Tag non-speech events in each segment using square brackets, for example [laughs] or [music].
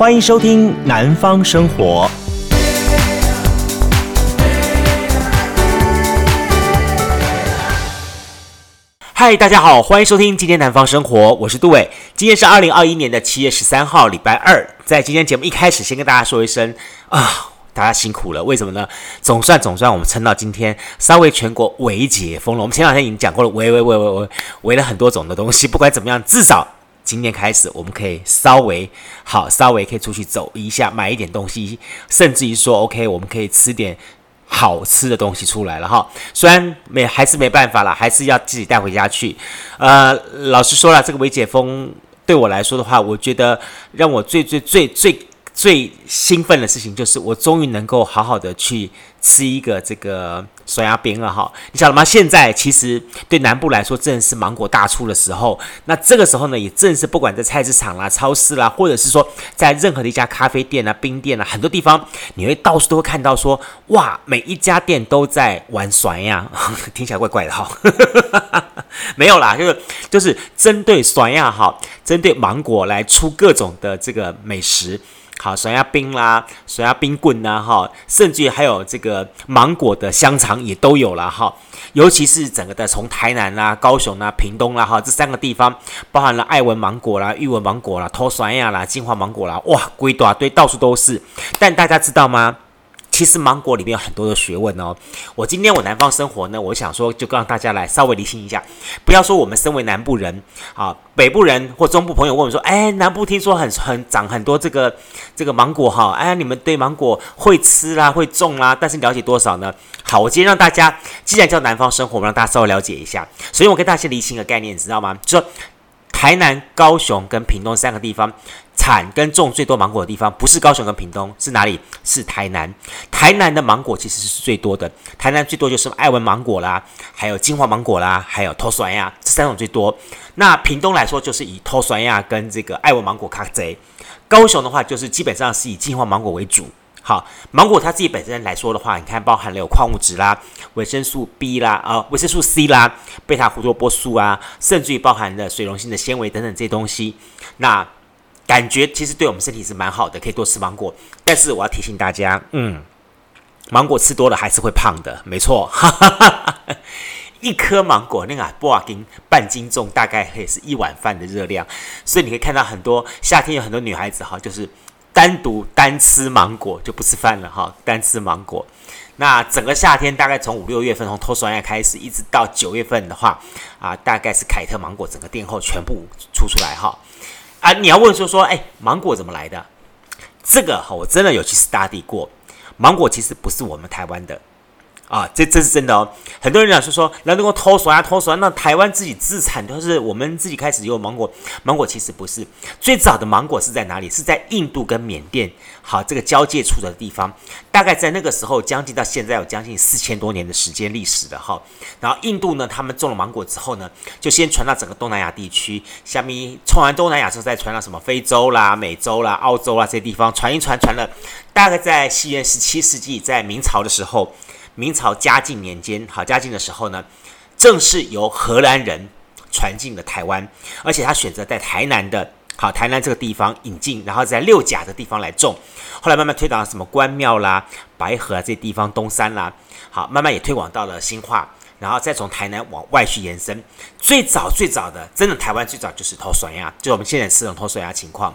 欢迎收听《南方生活》。嗨，大家好，欢迎收听今天《南方生活》，我是杜伟。今天是二零二一年的七月十三号，礼拜二。在今天节目一开始，先跟大家说一声啊。大家辛苦了，为什么呢？总算总算我们撑到今天，稍微全国微解封了。我们前两天已经讲过了，微微微微微微了很多种的东西。不管怎么样，至少今天开始，我们可以稍微好，稍微可以出去走一下，买一点东西，甚至于说，OK，我们可以吃点好吃的东西出来了哈。虽然没还是没办法了，还是要自己带回家去。呃，老实说了，这个微解封对我来说的话，我觉得让我最最最最。最兴奋的事情就是，我终于能够好好的去吃一个这个酸鸭冰了哈！你晓得吗？现在其实对南部来说，正是芒果大出的时候。那这个时候呢，也正是不管在菜市场啦、超市啦，或者是说在任何的一家咖啡店啊、冰店啊，很多地方你会到处都会看到说，哇，每一家店都在玩酸鸭，听起来怪怪的哈。[laughs] 没有啦，就是就是针对酸鸭哈，针对芒果来出各种的这个美食。好，酸鸭冰啦，酸鸭冰棍呐，哈，甚至还有这个芒果的香肠也都有了哈。尤其是整个的从台南啦、高雄啦、屏东啦，哈，这三个地方，包含了爱文芒果啦、玉文芒果啦、托酸鸭啦、金华芒果啦，哇，归大堆，到处都是。但大家知道吗？其实芒果里面有很多的学问哦。我今天我南方生活呢，我想说就让大家来稍微理清一下，不要说我们身为南部人啊，北部人或中部朋友问我说，哎，南部听说很很长很多这个这个芒果哈，哎，你们对芒果会吃啦，会种啦，但是了解多少呢？好，我今天让大家既然叫南方生活，我们让大家稍微了解一下。所以我跟大家先理清一个概念，你知道吗？就说台南、高雄跟屏东三个地方。产跟种最多芒果的地方不是高雄跟屏东，是哪里？是台南。台南的芒果其实是最多的，台南最多就是爱文芒果啦，还有金华芒果啦，还有托酸鸭这三种最多。那屏东来说，就是以托酸鸭跟这个爱文芒果卡贼。高雄的话，就是基本上是以金华芒果为主。好，芒果它自己本身来说的话，你看包含了有矿物质啦、维生素 B 啦、啊、呃、维生素 C 啦、贝塔胡萝卜素啊，甚至于包含了水溶性的纤维等等这些东西。那感觉其实对我们身体是蛮好的，可以多吃芒果。但是我要提醒大家，嗯，芒果吃多了还是会胖的，没错。[laughs] 一颗芒果那个布瓦金半斤重，大概可以是一碗饭的热量。所以你可以看到很多夏天有很多女孩子哈，就是单独单吃芒果就不吃饭了哈，单吃芒果。那整个夏天大概从五六月份从脱酸叶开始，一直到九月份的话啊，大概是凯特芒果整个店后全部出出来哈。啊，你要问说说，哎，芒果怎么来的？这个哈，我真的有去 study 过。芒果其实不是我们台湾的。啊，这这是真的哦！很多人讲是说，那如果偷耍啊偷耍，那台湾自己自产都是我们自己开始有芒果。芒果其实不是最早的芒果是在哪里？是在印度跟缅甸，好，这个交界处的地方。大概在那个时候，将近到现在有将近四千多年的时间历史的哈。然后印度呢，他们种了芒果之后呢，就先传到整个东南亚地区。下面传完东南亚之后，再传到什么非洲啦、美洲啦、澳洲啦这些地方，传一传传了。大概在西元十七世纪，在明朝的时候。明朝嘉靖年间，好，嘉靖的时候呢，正是由荷兰人传进了台湾，而且他选择在台南的，好，台南这个地方引进，然后在六甲的地方来种，后来慢慢推广到什么关庙啦、白河啊这些地方，东山啦，好，慢慢也推广到了新化，然后再从台南往外去延伸。最早最早的，真的台湾最早就是土酸鸭，就我们现在吃的土酸鸭情况。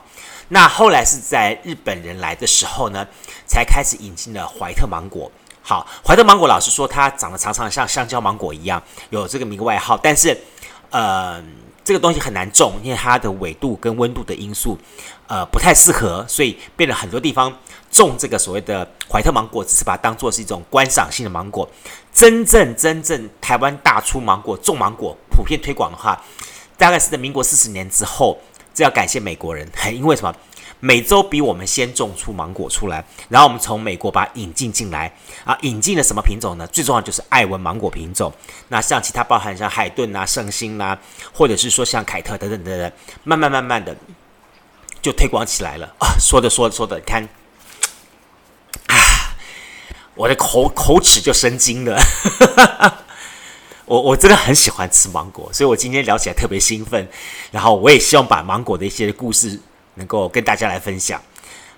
那后来是在日本人来的时候呢，才开始引进了怀特芒果。好，怀特芒果老师说它长得常常像香蕉芒果一样，有这个名外号。但是，呃，这个东西很难种，因为它的纬度跟温度的因素，呃，不太适合，所以变了很多地方种这个所谓的怀特芒果，只是把它当做是一种观赏性的芒果。真正真正台湾大出芒果种芒果普遍推广的话，大概是在民国四十年之后。这要感谢美国人，[laughs] 因为什么？美洲比我们先种出芒果出来，然后我们从美国把引进进来啊，引进了什么品种呢？最重要就是爱文芒果品种。那像其他包含像海顿啊、圣心啊，或者是说像凯特等等等等，慢慢慢慢的就推广起来了啊。说着说着说着，看啊，我的口口齿就生津了。[laughs] 我我真的很喜欢吃芒果，所以我今天聊起来特别兴奋。然后我也希望把芒果的一些故事。能够跟大家来分享。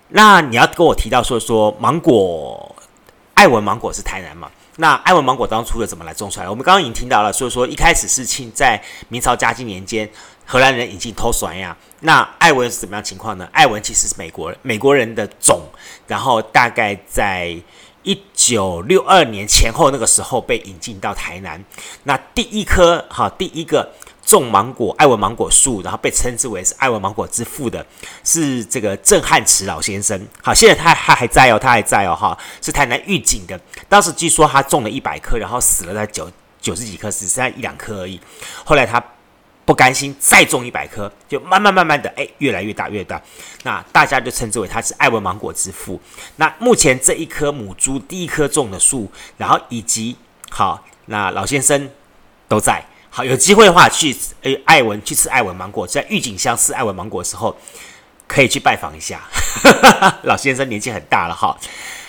那你要跟我提到说说芒果，爱文芒果是台南嘛？那爱文芒果当初的怎么来种出来？我们刚刚已经听到了，所以说一开始是庆在明朝嘉靖年间，荷兰人引进偷酸呀。那爱文是怎么样情况呢？爱文其实是美国，美国人的种，然后大概在一九六二年前后那个时候被引进到台南。那第一颗哈，第一个。种芒果，爱文芒果树，然后被称之为是爱文芒果之父的，是这个郑汉池老先生。好，现在他他还在哦，他还在哦，哈，是台南玉井的。当时据说他种了一百棵，然后死了在九九十几棵，只剩下一两棵而已。后来他不甘心，再种一百棵，就慢慢慢慢的，哎，越来越大越大。那大家就称之为他是爱文芒果之父。那目前这一棵母猪第一棵种的树，然后以及好，那老先生都在。好，有机会的话去诶，艾文去吃艾文芒果，在玉井乡吃艾文芒果的时候，可以去拜访一下。[laughs] 老先生年纪很大了哈。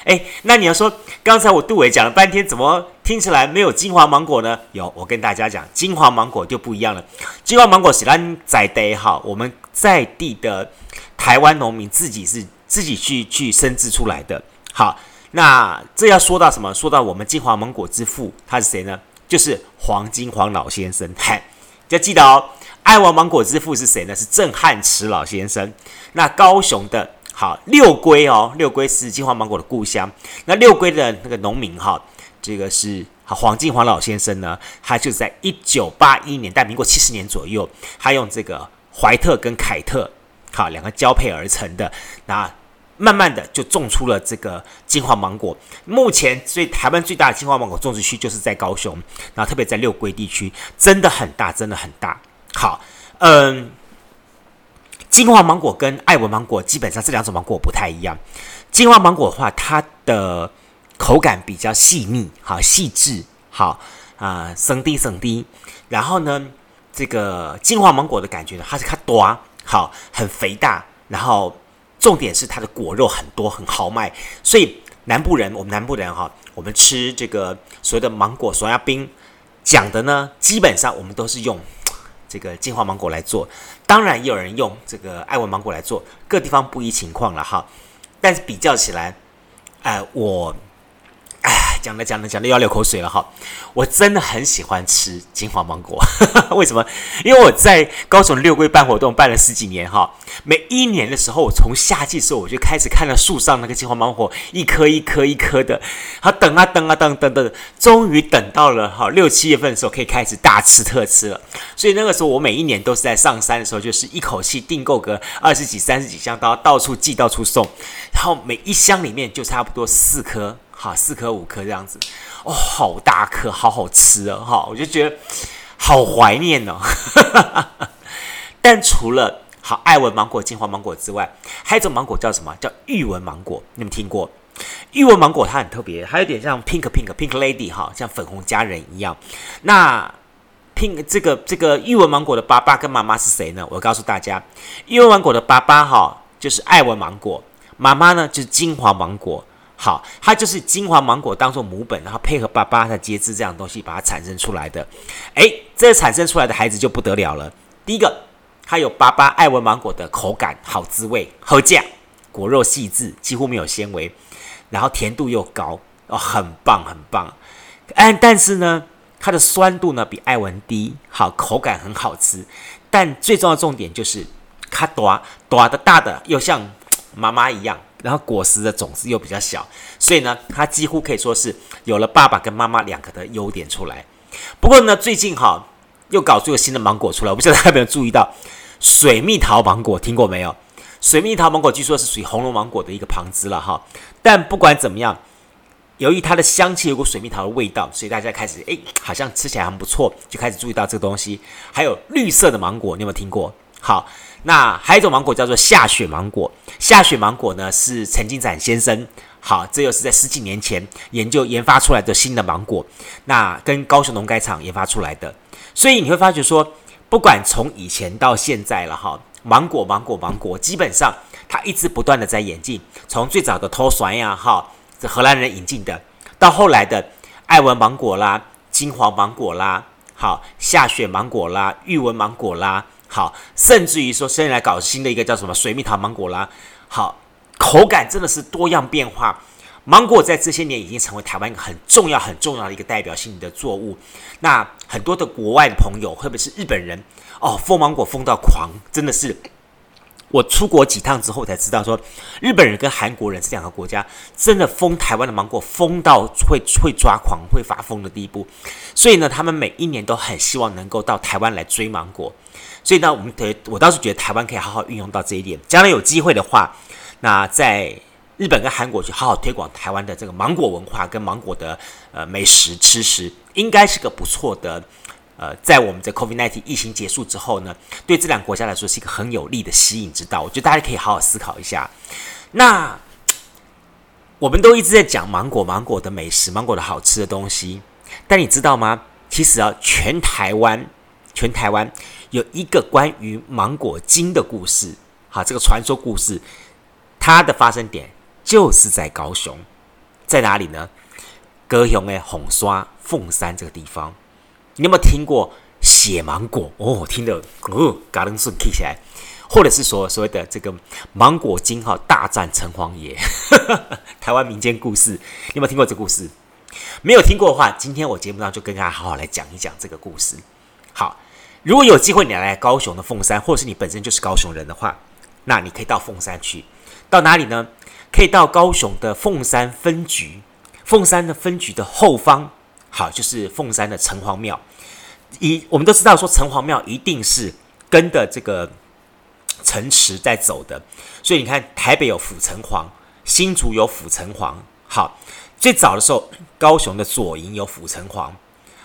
诶，那你要说，刚才我杜伟讲了半天，怎么听起来没有金华芒果呢？有，我跟大家讲，金华芒果就不一样了。金华芒果是咱在地哈，我们在地的台湾农民自己是自己去去生制出来的。好，那这要说到什么？说到我们金华芒果之父，他是谁呢？就是黄金黄老先生，嗨，要记得哦。爱文芒果之父是谁呢？是郑汉池老先生。那高雄的好六龟哦，六龟是金黄芒果的故乡。那六龟的那个农民哈，这个是好黄金黄老先生呢，他就在一九八一年，在民国七十年左右，他用这个怀特跟凯特好两个交配而成的那。慢慢的就种出了这个金黄芒果。目前最台湾最大的金黄芒果种植区就是在高雄，然后特别在六龟地区，真的很大，真的很大。好，嗯，金黄芒果跟爱文芒果基本上这两种芒果不太一样。金黄芒果的话，它的口感比较细腻，好细致，好啊，生滴生滴。然后呢，这个金黄芒果的感觉呢，它是它多好，很肥大，然后。重点是它的果肉很多，很豪迈，所以南部人，我们南部人哈，我们吃这个所谓的芒果酸鸭冰，讲的呢，基本上我们都是用这个金黄芒果来做，当然也有人用这个爱文芒果来做，各地方不一情况了哈，但是比较起来，哎、呃，我。讲的讲的讲的要流口水了哈！我真的很喜欢吃金黄芒果，[laughs] 为什么？因为我在高雄六龟办活动办了十几年哈，每一年的时候，我从夏季的时候我就开始看到树上那个金黄芒果一颗一颗一颗的，好等啊等啊等等等，终于等到了哈六七月份的时候可以开始大吃特吃了。所以那个时候我每一年都是在上山的时候，就是一口气订购个二十几三十几箱，到到处寄到处送，然后每一箱里面就差不多四颗。好，四颗五颗这样子，哦，好大颗，好好吃哦，哈，我就觉得好怀念哦。[laughs] 但除了好爱文芒果、金黄芒果之外，还有一种芒果叫什么？叫玉文芒果，你们听过？玉文芒果它很特别，它有点像 pink pink pink lady 哈，像粉红佳人一样。那 pink 这个这个玉文芒果的爸爸跟妈妈是谁呢？我告诉大家，玉文芒果的爸爸哈就是爱文芒果，妈妈呢就是金华芒果。好，它就是金黄芒果当做母本，然后配合爸爸的节肢这样东西，把它产生出来的。诶，这产生出来的孩子就不得了了。第一个，它有爸爸爱文芒果的口感，好滋味，好酱，果肉细致，几乎没有纤维，然后甜度又高，哦，很棒很棒。但但是呢，它的酸度呢比爱文低，好，口感很好吃。但最重要的重点就是，它短短的大的又像妈妈一样。然后果实的种子又比较小，所以呢，它几乎可以说是有了爸爸跟妈妈两个的优点出来。不过呢，最近哈又搞出个新的芒果出来，我不知道大家有没有注意到水蜜桃芒果，听过没有？水蜜桃芒果据说是属于红龙芒果的一个旁支了哈。但不管怎么样，由于它的香气有股水蜜桃的味道，所以大家开始诶，好像吃起来很不错，就开始注意到这个东西。还有绿色的芒果，你有没有听过？好。那还有一种芒果叫做下雪芒果，下雪芒果呢是陈金展先生，好，这又是在十几年前研究研发出来的新的芒果，那跟高雄农改场研发出来的，所以你会发觉说，不管从以前到现在了哈，芒果芒果芒果，基本上它一直不断的在演进，从最早的偷酸呀哈，这荷兰人引进的，到后来的爱文芒果啦、金黄芒果啦、好下雪芒果啦、玉文芒果啦。好，甚至于说，现在来搞新的一个叫什么水蜜桃芒果啦。好，口感真的是多样变化。芒果在这些年已经成为台湾一个很重要、很重要的一个代表性的作物。那很多的国外的朋友，特别是日本人，哦，疯芒果疯到狂，真的是。我出国几趟之后才知道，说日本人跟韩国人这两个国家真的疯台湾的芒果，疯到会会抓狂、会发疯的地步。所以呢，他们每一年都很希望能够到台湾来追芒果。所以呢，我们得我倒是觉得台湾可以好好运用到这一点。将来有机会的话，那在日本跟韩国去好好推广台湾的这个芒果文化跟芒果的呃美食吃食，应该是个不错的。呃，在我们的 COVID-19 疫情结束之后呢，对这两个国家来说是一个很有利的吸引之道。我觉得大家可以好好思考一下。那我们都一直在讲芒果、芒果的美食、芒果的好吃的东西，但你知道吗？其实啊，全台湾、全台湾有一个关于芒果精的故事。好，这个传说故事，它的发生点就是在高雄，在哪里呢？高雄的红刷凤山这个地方。你有没有听过血芒果？哦，听得哦，嘎噔顺起来，或者是说所谓的这个芒果精哈大战城隍爷，台湾民间故事，你有没有听过这故事？没有听过的话，今天我节目上就跟大家好好来讲一讲这个故事。好，如果有机会你来高雄的凤山，或者是你本身就是高雄人的话，那你可以到凤山去。到哪里呢？可以到高雄的凤山分局，凤山的分局的后方。好，就是凤山的城隍庙。一，我们都知道说城隍庙一定是跟着这个城池在走的，所以你看台北有府城隍，新竹有府城隍。好，最早的时候高雄的左营有府城隍。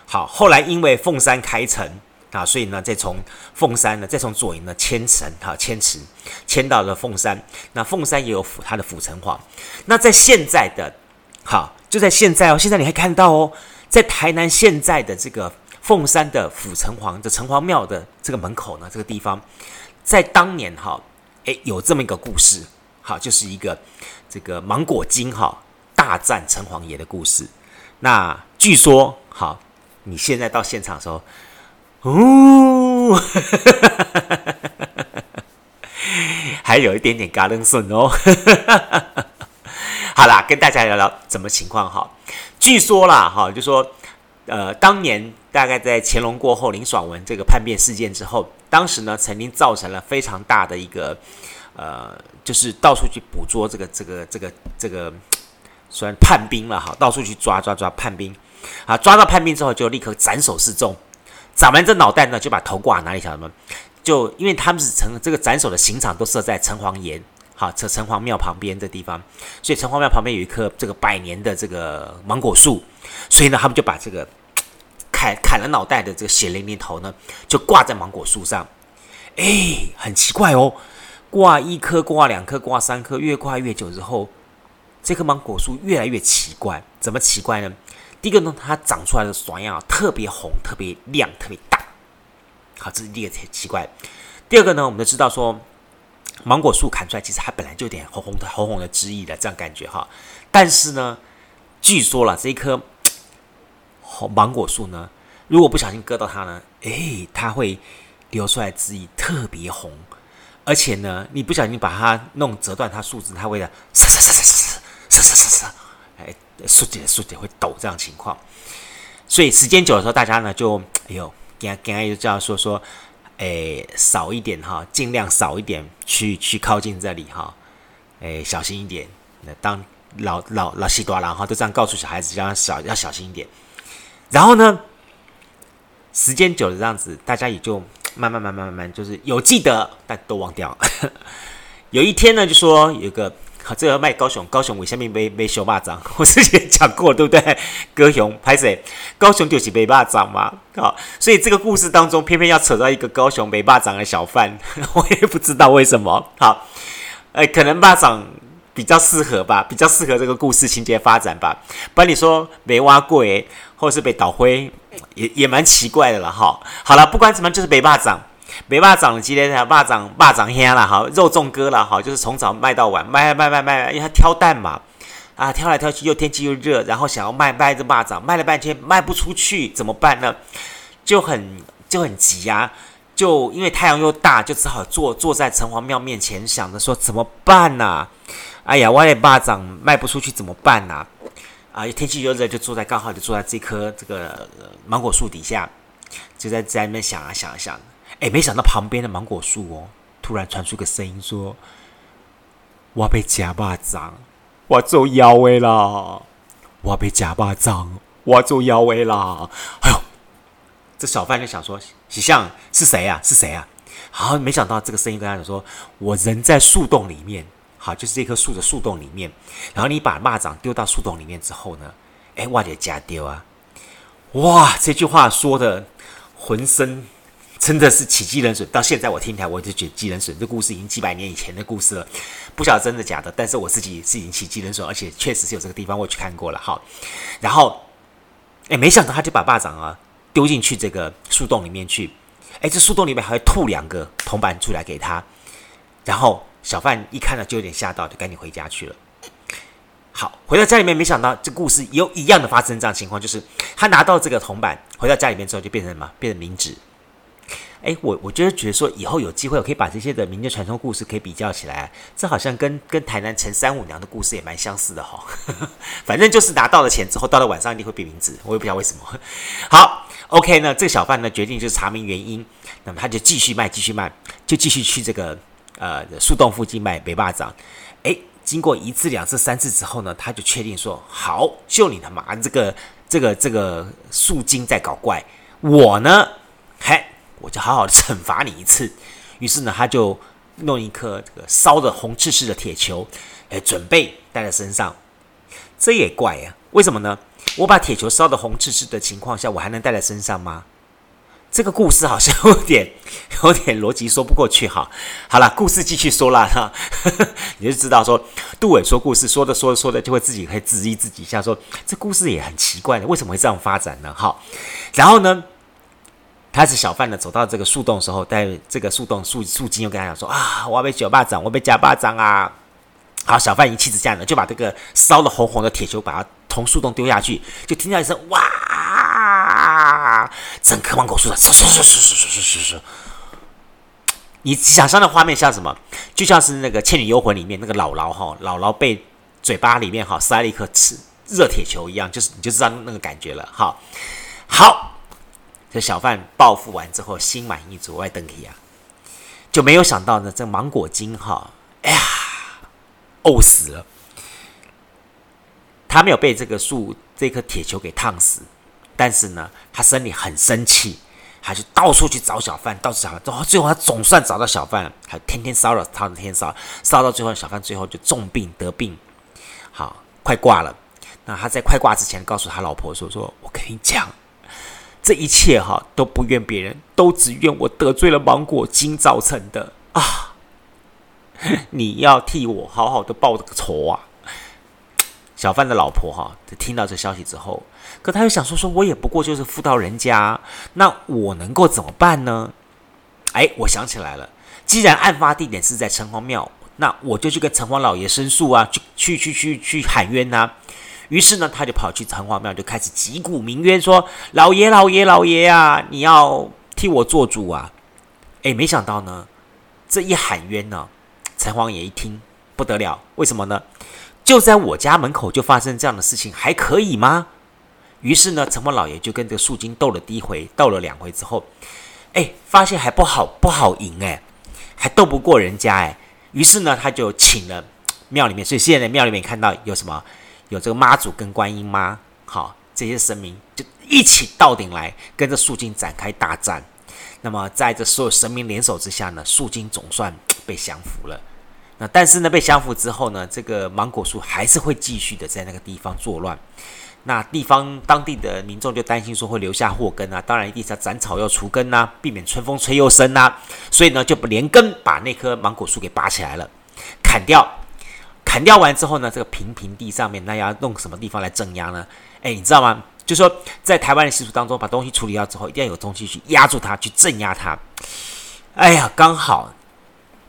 好，后来因为凤山开城啊，所以呢再从凤山呢再从左营呢迁城，哈迁池迁到了凤山。那凤山也有府，它的府城隍。那在现在的，好就在现在哦，现在你还看到哦。在台南现在的这个凤山的府城隍的城隍庙的这个门口呢，这个地方，在当年哈，诶，有这么一个故事，好，就是一个这个芒果精哈大战城隍爷的故事。那据说，好，你现在到现场的时候，哦，[laughs] 还有一点点嘎楞顺哦。[laughs] 好啦，跟大家聊聊怎么情况哈。据说啦，哈，就说，呃，当年大概在乾隆过后，林爽文这个叛变事件之后，当时呢，曾经造成了非常大的一个，呃，就是到处去捕捉这个这个这个这个，虽然叛兵了哈，到处去抓抓抓叛兵，啊，抓到叛兵之后就立刻斩首示众，斩完这脑袋呢，就把头挂哪里晓得吗？就因为他们是城这个斩首的刑场都设在城隍岩。好，这城隍庙旁边这地方，所以城隍庙旁边有一棵这个百年的这个芒果树，所以呢，他们就把这个砍砍了脑袋的这个血淋淋头呢，就挂在芒果树上。哎，很奇怪哦，挂一颗，挂两颗，挂三颗，越挂越久之后，这棵芒果树越来越奇怪。怎么奇怪呢？第一个呢，它长出来的爽样特别红，特别亮，特别大。好，这是第一个很奇怪。第二个呢，我们都知道说。芒果树砍出来，其实它本来就有点红红的、红红的汁液的这样感觉哈。但是呢，据说了这一棵红芒果树呢，如果不小心割到它呢，诶，它会流出来汁液特别红，而且呢，你不小心把它弄折断它树枝，它会的沙沙沙沙沙沙沙沙沙，哎，树叶树叶会抖这样情况。所以时间久的时候，大家呢就哎呦，刚刚就这样说说。哎，少一点哈，尽量少一点去去靠近这里哈。哎，小心一点。那当老老老西多郎哈都这样告诉小孩子，要小要小心一点。然后呢，时间久了这样子，大家也就慢慢慢慢慢慢就是有记得，但都忘掉。[laughs] 有一天呢，就说有个。好，这个卖高雄，高雄为什么没没修霸掌？[laughs] 我之前讲过，对不对？高雄拍谁？高雄就是没霸掌嘛。好，所以这个故事当中，偏偏要扯到一个高雄没霸掌的小贩，[laughs] 我也不知道为什么。好，呃，可能霸掌比较适合吧，比较适合这个故事情节发展吧。不然你说没挖过诶，或是被倒灰，也也蛮奇怪的了。哈，好了，不管怎么，就是没霸掌。没霸掌的今天才霸掌霸掌香了哈，肉粽哥了哈，就是从早卖到晚，卖卖卖卖，因为他挑蛋嘛，啊挑来挑去又天气又热，然后想要卖卖这霸掌，卖了半天卖不出去，怎么办呢？就很就很急呀、啊，就因为太阳又大，就只好坐坐在城隍庙面前，想着说怎么办呢、啊？哎呀，我的巴掌卖不出去怎么办呢、啊？啊，天气又热，就坐在刚好就坐在这棵这个芒果树底下，就在在那边想啊想啊想。哎，没想到旁边的芒果树哦，突然传出个声音说：“我被夹巴掌，我做妖威了！我被夹巴掌，我做妖威了！”哎呦，这小贩就想说：“喜相是谁呀、啊？是谁呀、啊？”好，没想到这个声音跟他讲说：“我人在树洞里面。”好，就是这棵树的树洞里面，然后你把蚂蚱丢到树洞里面之后呢，哎，我的家丢啊！哇，这句话说的浑身真的是起鸡人水。到现在我听起来我就觉得鸡人水。这故事已经几百年以前的故事了，不晓得真的假的，但是我自己是已经起鸡人水，而且确实是有这个地方我去看过了。好，然后哎，没想到他就把巴掌啊丢进去这个树洞里面去，哎，这树洞里面还会吐两个铜板出来给他，然后。小贩一看到就有点吓到，就赶紧回家去了。好，回到家里面，没想到这故事有一样的发生这样情况，就是他拿到这个铜板，回到家里面之后就变成什么？变成冥纸。哎，我我觉得觉得说以后有机会，我可以把这些的民间传说故事可以比较起来，这好像跟跟台南陈三五娘的故事也蛮相似的哈、哦。[laughs] 反正就是拿到了钱之后，到了晚上一定会变名字，我也不知道为什么。好，OK 呢，这个小贩呢决定就查明原因，那么他就继续卖，继续卖，就继续去这个。呃，树洞附近卖北霸掌，诶，经过一次、两次、三次之后呢，他就确定说：“好，就你他妈这个、这个、这个树精在搞怪，我呢，嘿，我就好好的惩罚你一次。[laughs] ”于是呢，他就弄一颗这个烧的红赤赤的铁球，哎，准备带在身上。这也怪呀，为什么呢？我把铁球烧的红赤赤的情况下，我还能带在身上吗？这个故事好像有点 [laughs] 有点逻辑说不过去哈。好了，故事继续说了哈，[laughs] 你就知道说杜伟说故事说着说着说着就会自己会质疑自己一下说，这故事也很奇怪的，为什么会这样发展呢？哈，然后呢，开始小贩呢走到这个树洞的时候，在这个树洞树树精又跟他讲说啊，我要被九巴掌，我被夹巴掌啊。好，小贩一气之下呢，就把这个烧的红红的铁球把它从树洞丢下去，就听到一声哇，整棵芒果树的唰唰唰唰唰唰唰唰。你想象的画面像什么？就像是那个《倩女幽魂》里面那个姥姥哈，姥姥被嘴巴里面哈塞了一颗吃热铁球一样，就是你就知道那个感觉了。好，好，这小贩报复完之后心满意足，外登体啊，就没有想到呢，这芒果精哈，哎呀！怄死了，他没有被这个树这颗铁球给烫死，但是呢，他心里很生气，他就到处去找小贩，到处找，最后最后他总算找到小贩，还天天骚扰他，天天骚扰，骚到最后，小贩最后就重病得病，好，快挂了。那他在快挂之前，告诉他老婆说：“说我跟你讲，这一切哈都不怨别人，都只怨我得罪了芒果精造成的啊。”你要替我好好的报这个仇啊！小贩的老婆哈，听到这消息之后，可他又想说说，我也不过就是妇道人家，那我能够怎么办呢？哎，我想起来了，既然案发地点是在城隍庙，那我就去跟城隍老爷申诉啊，去去去去去喊冤呐、啊。于是呢，他就跑去城隍庙，就开始击鼓鸣冤，说：“老爷，老爷，老爷啊，你要替我做主啊！”哎，没想到呢，这一喊冤呢。城隍爷一听不得了，为什么呢？就在我家门口就发生这样的事情，还可以吗？于是呢，城隍老爷就跟这个树精斗了第一回，斗了两回之后，哎，发现还不好，不好赢哎，还斗不过人家哎。于是呢，他就请了庙里面，所以现在庙里面看到有什么？有这个妈祖跟观音妈，好，这些神明就一起到顶来跟着树精展开大战。那么在这所有神明联手之下呢，树精总算被降服了。那但是呢，被降服之后呢，这个芒果树还是会继续的在那个地方作乱。那地方当地的民众就担心说会留下祸根啊，当然一定是要斩草要除根呐、啊，避免春风吹又生呐、啊。所以呢，就不连根把那棵芒果树给拔起来了，砍掉。砍掉完之后呢，这个平平地上面那要弄什么地方来镇压呢？哎，你知道吗？就说在台湾的习俗当中，把东西处理掉之后，一定要有东西去压住它，去镇压它。哎呀，刚好。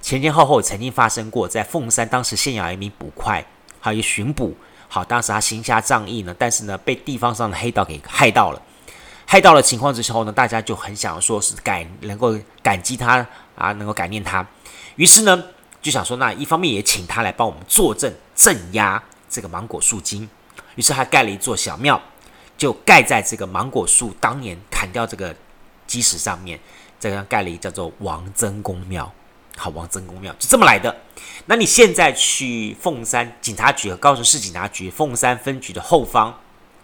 前前后后曾经发生过，在凤山当时现有一名捕快，还有巡捕。好，当时他行侠仗义呢，但是呢被地方上的黑道给害到了。害到了情况之后呢，大家就很想说是感能够感激他啊，能够感念他，于是呢就想说，那一方面也请他来帮我们坐镇镇压这个芒果树精，于是他盖了一座小庙，就盖在这个芒果树当年砍掉这个基石上面，这样盖了一叫做王曾公庙。好，王曾公庙就这么来的。那你现在去凤山警察局和高雄市警察局凤山分局的后方，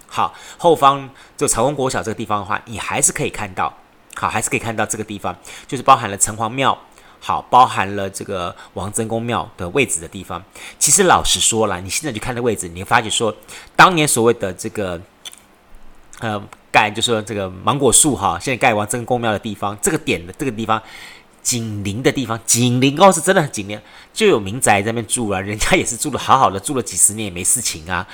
好，后方就草公国小这个地方的话，你还是可以看到，好，还是可以看到这个地方，就是包含了城隍庙，好，包含了这个王真公庙的位置的地方。其实老实说了，你现在去看的位置，你会发觉说，当年所谓的这个，呃，盖就是说这个芒果树哈，现在盖王真公庙的地方，这个点的这个地方。紧邻的地方，紧邻哦，是真的很紧邻，就有民宅在那边住了，人家也是住的好好的，住了几十年也没事情啊。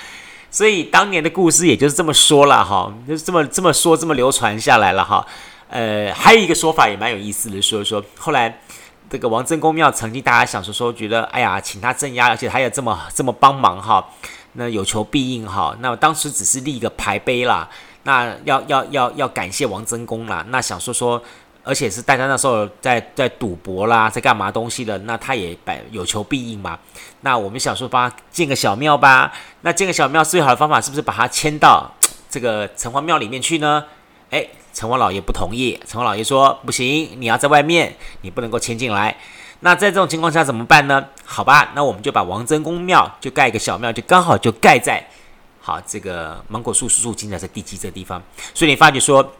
所以当年的故事也就是这么说了哈，就是这么这么说，这么流传下来了哈。呃，还有一个说法也蛮有意思的，说说后来这个王曾公庙曾经大家想说说，觉得哎呀，请他镇压，而且他也这么这么帮忙哈，那有求必应哈。那当时只是立一个牌碑啦，那要要要要感谢王曾公啦，那想说说。而且是大家那时候在在赌博啦，在干嘛东西的，那他也摆有求必应嘛。那我们想说，帮他建个小庙吧。那建个小庙最好的方法是不是把他迁到这个城隍庙里面去呢？诶，城隍老爷不同意。城隍老爷说不行，你要在外面，你不能够迁进来。那在这种情况下怎么办呢？好吧，那我们就把王真公庙就盖一个小庙，就刚好就盖在好这个芒果树树精在这地基这地方。所以你发觉说，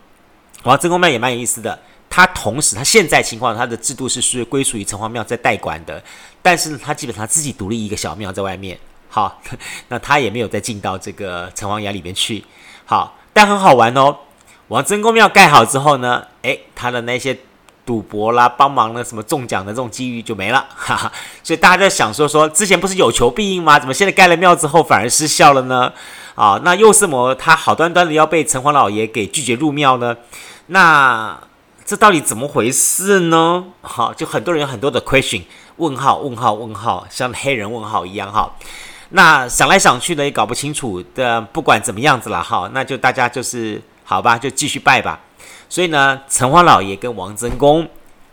王真公庙也蛮有意思的。他同时，他现在情况，他的制度是属于归属于城隍庙在代管的，但是呢，他基本上自己独立一个小庙在外面。好，[laughs] 那他也没有再进到这个城隍衙里面去。好，但很好玩哦。王真公庙盖好之后呢，诶，他的那些赌博啦、帮忙的什么中奖的这种机遇就没了，哈哈。所以大家在想说，说之前不是有求必应吗？怎么现在盖了庙之后反而失效了呢？啊，那又是什么？他好端端的要被城隍老爷给拒绝入庙呢？那？这到底怎么回事呢？好，就很多人有很多的 question，问号，问号，问号，像黑人问号一样哈。那想来想去呢，也搞不清楚的。不管怎么样子了哈，那就大家就是好吧，就继续拜吧。所以呢，城隍老爷跟王曾公，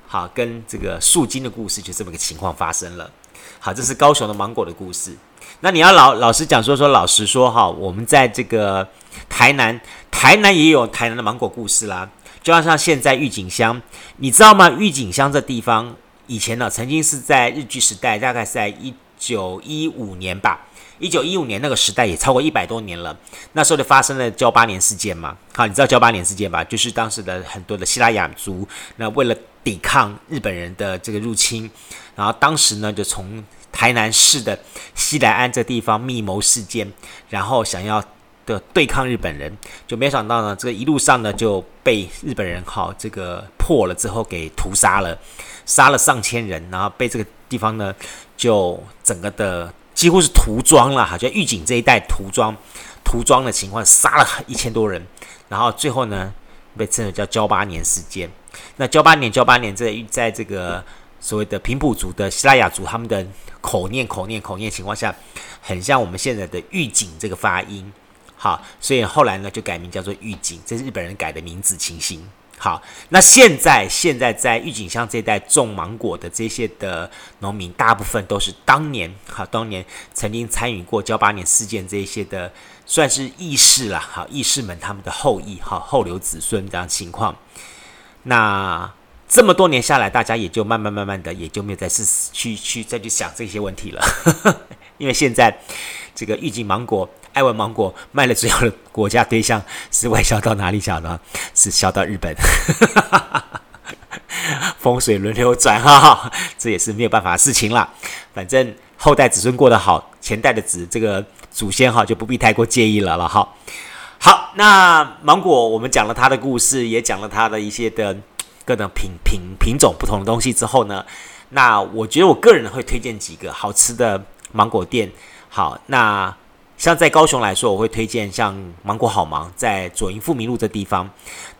好，跟这个树精的故事就这么个情况发生了。好，这是高雄的芒果的故事。那你要老老实讲说说老实说哈，我们在这个台南，台南也有台南的芒果故事啦。就像像现在玉井乡，你知道吗？玉井乡这地方以前呢，曾经是在日据时代，大概是在一九一五年吧。一九一五年那个时代也超过一百多年了。那时候就发生了交八年事件嘛。好，你知道交八年事件吧？就是当时的很多的西拉雅族，那为了抵抗日本人的这个入侵，然后当时呢就从台南市的西来安这地方密谋事件，然后想要。的对抗日本人，就没想到呢，这个一路上呢就被日本人好这个破了之后给屠杀了，杀了上千人，然后被这个地方呢就整个的几乎是涂装了哈，就玉井这一带涂装，涂装的情况杀了一千多人，然后最后呢被称为叫交八年事件。那交八年，交八年在在这个所谓的平埔族的西拉雅族他们的口念口念口念情况下，很像我们现在的狱警这个发音。好，所以后来呢就改名叫做狱警，这是日本人改的名字情形。好，那现在现在在郁金香这一带种芒果的这些的农民，大部分都是当年哈当年曾经参与过九八年事件这些的，算是义士啦。好，义士们他们的后裔，好后流子孙这样情况。那这么多年下来，大家也就慢慢慢慢的也就没有再是去去再去想这些问题了，[laughs] 因为现在这个郁金芒果。爱文芒果卖了最后的国家对象是外销到哪里去呢？[laughs] 是销到日本，[laughs] 风水轮流转哈，[laughs] 这也是没有办法的事情啦。反正后代子孙过得好，前代的子这个祖先哈就不必太过介意了了哈。好，那芒果我们讲了它的故事，也讲了它的一些的各种品品品种不同的东西之后呢，那我觉得我个人会推荐几个好吃的芒果店。好，那。像在高雄来说，我会推荐像芒果好芒，在左营富民路这地方。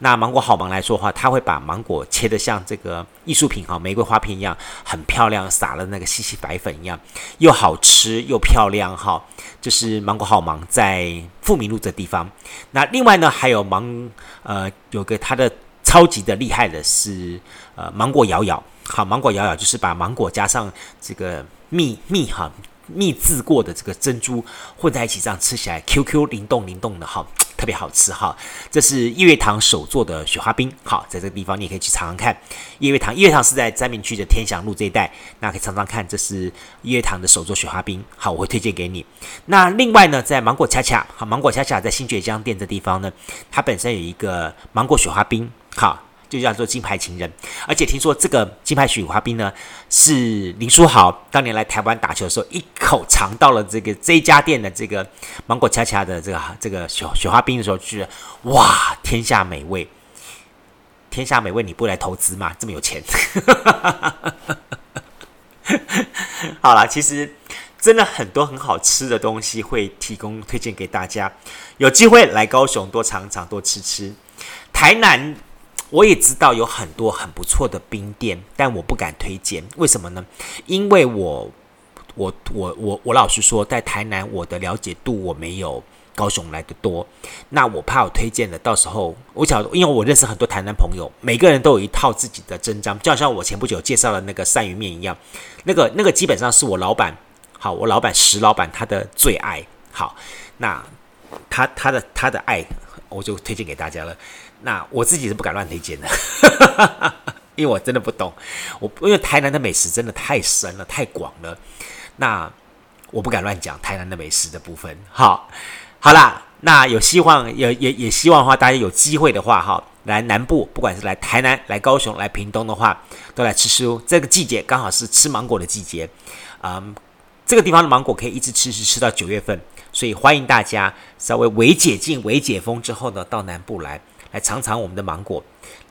那芒果好芒来说的话，他会把芒果切得像这个艺术品哈，玫瑰花片一样，很漂亮，撒了那个细细白粉一样，又好吃又漂亮哈。就是芒果好芒在富民路这地方。那另外呢，还有芒呃，有个它的超级的厉害的是呃芒果咬咬，好，芒果咬咬就是把芒果加上这个蜜蜜哈。秘制过的这个珍珠混在一起，这样吃起来 Q Q 灵动灵动的哈，特别好吃哈。这是夜月堂手做的雪花冰，好，在这个地方你也可以去尝尝看。夜月堂，夜月堂是在三民区的天祥路这一带，那可以尝尝看，这是夜月堂的手做雪花冰，好，我会推荐给你。那另外呢，在芒果恰恰，好，芒果恰恰在新崛江店这地方呢，它本身有一个芒果雪花冰，好。就叫做金牌情人，而且听说这个金牌雪花冰呢，是林书豪当年来台湾打球的时候，一口尝到了这个这一家店的这个芒果恰恰的这个这个雪雪花冰的时候，就觉得哇，天下美味，天下美味，你不来投资吗？这么有钱，[laughs] 好了，其实真的很多很好吃的东西会提供推荐给大家，有机会来高雄多尝尝，多吃吃，台南。我也知道有很多很不错的冰店，但我不敢推荐。为什么呢？因为我，我，我，我，我老实说，在台南我的了解度我没有高雄来得多。那我怕我推荐的，到时候我想，因为我认识很多台南朋友，每个人都有一套自己的真章，就好像我前不久介绍的那个鳝鱼面一样，那个那个基本上是我老板，好，我老板石老板他的最爱好，那他他的他的爱，我就推荐给大家了。那我自己是不敢乱推荐的，[laughs] 因为我真的不懂。我因为台南的美食真的太深了，太广了。那我不敢乱讲台南的美食的部分。好，好啦，那有希望，也也也希望的话，大家有机会的话，哈，来南部，不管是来台南、来高雄、来屏东的话，都来吃吃哦。这个季节刚好是吃芒果的季节，嗯，这个地方的芒果可以一直吃吃吃到九月份，所以欢迎大家稍微微解禁、微解封之后呢，到南部来。来尝尝我们的芒果，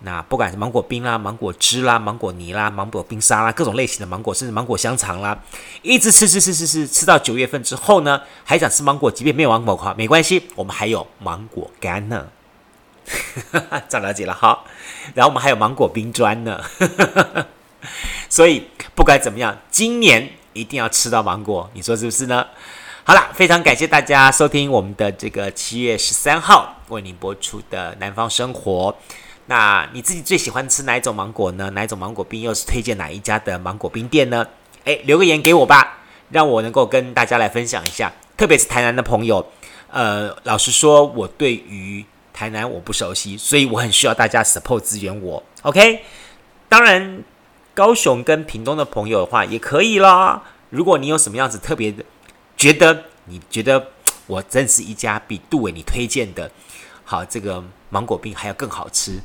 那不管是芒果冰啦、芒果汁啦、芒果泥啦、芒果冰沙啦，各种类型的芒果，甚至芒果香肠啦，一直吃吃吃吃吃吃到九月份之后呢，还想吃芒果，即便没有芒果的话，没关系，我们还有芒果干呢。[laughs] 这样了解了哈，然后我们还有芒果冰砖呢。[laughs] 所以不管怎么样，今年一定要吃到芒果，你说是不是呢？好了，非常感谢大家收听我们的这个七月十三号为您播出的《南方生活》。那你自己最喜欢吃哪一种芒果呢？哪一种芒果冰？又是推荐哪一家的芒果冰店呢？诶，留个言给我吧，让我能够跟大家来分享一下。特别是台南的朋友，呃，老实说，我对于台南我不熟悉，所以我很需要大家 support 支援我。OK，当然，高雄跟屏东的朋友的话也可以啦。如果你有什么样子特别的，觉得你觉得我真是一家比杜伟你推荐的好，这个芒果冰还要更好吃，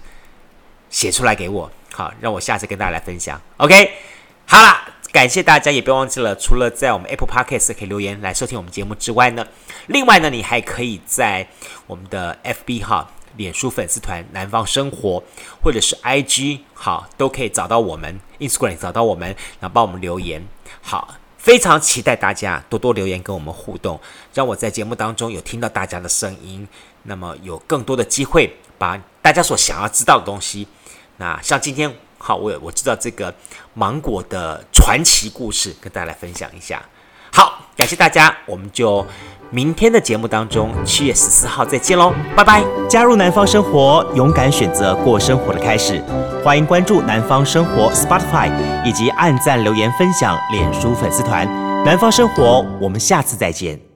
写出来给我，好，让我下次跟大家来分享。OK，好啦，感谢大家，也别忘记了，除了在我们 Apple Podcast 可以留言来收听我们节目之外呢，另外呢，你还可以在我们的 FB 哈，脸书粉丝团南方生活，或者是 IG 好，都可以找到我们，Instagram 找到我们，然后帮我们留言，好。非常期待大家多多留言跟我们互动，让我在节目当中有听到大家的声音，那么有更多的机会把大家所想要知道的东西，那像今天好，我我知道这个芒果的传奇故事，跟大家来分享一下。好，感谢大家，我们就。明天的节目当中，七月十四号再见喽，拜拜！加入南方生活，勇敢选择过生活的开始。欢迎关注南方生活 Spotify，以及按赞、留言、分享脸书粉丝团。南方生活，我们下次再见。